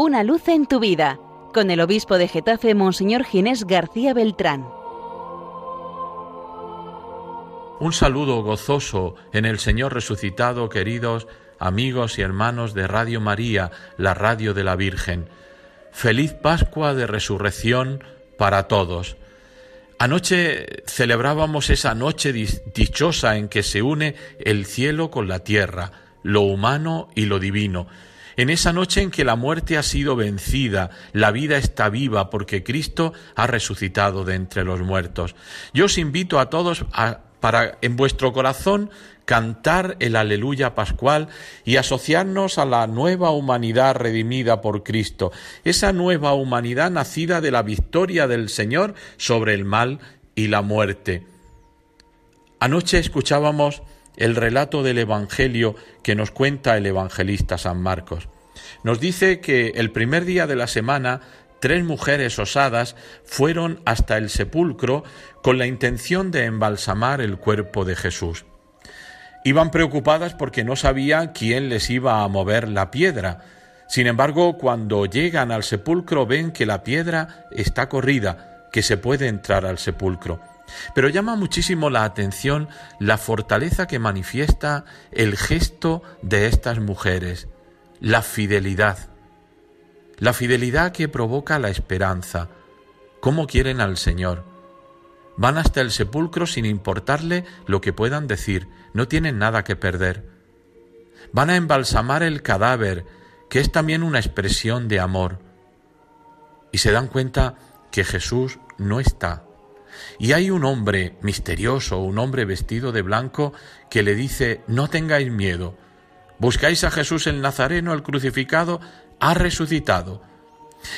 Una luz en tu vida, con el obispo de Getafe, Monseñor Ginés García Beltrán. Un saludo gozoso en el Señor resucitado, queridos amigos y hermanos de Radio María, la radio de la Virgen. Feliz Pascua de Resurrección para todos. Anoche celebrábamos esa noche dichosa en que se une el cielo con la tierra, lo humano y lo divino. En esa noche en que la muerte ha sido vencida, la vida está viva porque Cristo ha resucitado de entre los muertos. Yo os invito a todos a, para en vuestro corazón cantar el aleluya pascual y asociarnos a la nueva humanidad redimida por Cristo, esa nueva humanidad nacida de la victoria del Señor sobre el mal y la muerte. Anoche escuchábamos el relato del Evangelio que nos cuenta el evangelista San Marcos. Nos dice que el primer día de la semana tres mujeres osadas fueron hasta el sepulcro con la intención de embalsamar el cuerpo de Jesús. Iban preocupadas porque no sabían quién les iba a mover la piedra. Sin embargo, cuando llegan al sepulcro ven que la piedra está corrida, que se puede entrar al sepulcro. Pero llama muchísimo la atención la fortaleza que manifiesta el gesto de estas mujeres, la fidelidad. La fidelidad que provoca la esperanza. ¿Cómo quieren al Señor? Van hasta el sepulcro sin importarle lo que puedan decir, no tienen nada que perder. Van a embalsamar el cadáver, que es también una expresión de amor. Y se dan cuenta que Jesús no está. Y hay un hombre misterioso, un hombre vestido de blanco, que le dice, no tengáis miedo. Buscáis a Jesús el Nazareno, el crucificado, ha resucitado.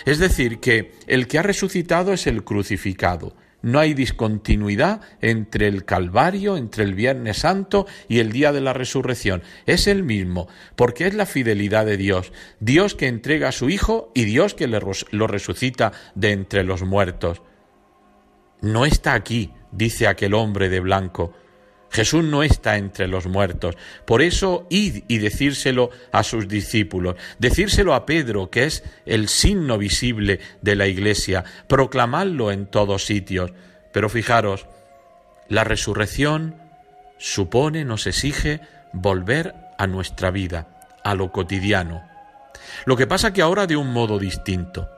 Es decir, que el que ha resucitado es el crucificado. No hay discontinuidad entre el Calvario, entre el Viernes Santo y el día de la resurrección. Es el mismo, porque es la fidelidad de Dios. Dios que entrega a su Hijo y Dios que lo resucita de entre los muertos. No está aquí, dice aquel hombre de blanco. Jesús no está entre los muertos. Por eso id y decírselo a sus discípulos, decírselo a Pedro, que es el signo visible de la Iglesia, proclamadlo en todos sitios. Pero fijaros, la resurrección supone, nos exige volver a nuestra vida, a lo cotidiano. Lo que pasa que ahora de un modo distinto.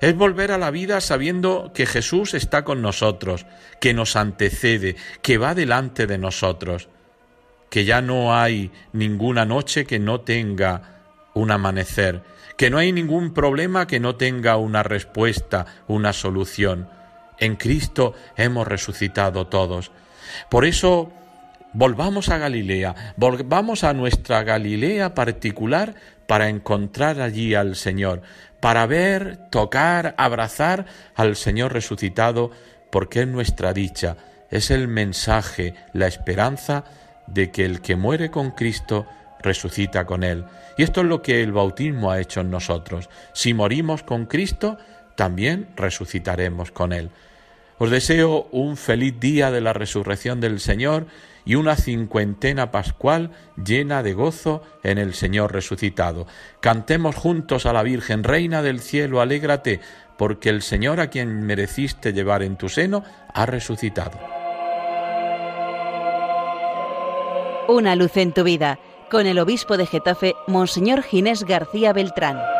Es volver a la vida sabiendo que Jesús está con nosotros, que nos antecede, que va delante de nosotros, que ya no hay ninguna noche que no tenga un amanecer, que no hay ningún problema que no tenga una respuesta, una solución. En Cristo hemos resucitado todos. Por eso volvamos a Galilea, volvamos a nuestra Galilea particular para encontrar allí al Señor, para ver, tocar, abrazar al Señor resucitado, porque es nuestra dicha, es el mensaje, la esperanza de que el que muere con Cristo resucita con Él. Y esto es lo que el bautismo ha hecho en nosotros. Si morimos con Cristo, también resucitaremos con Él. Os deseo un feliz día de la resurrección del Señor y una cincuentena pascual llena de gozo en el Señor resucitado. Cantemos juntos a la Virgen, Reina del cielo, alégrate, porque el Señor a quien mereciste llevar en tu seno ha resucitado. Una luz en tu vida, con el obispo de Getafe, Monseñor Ginés García Beltrán.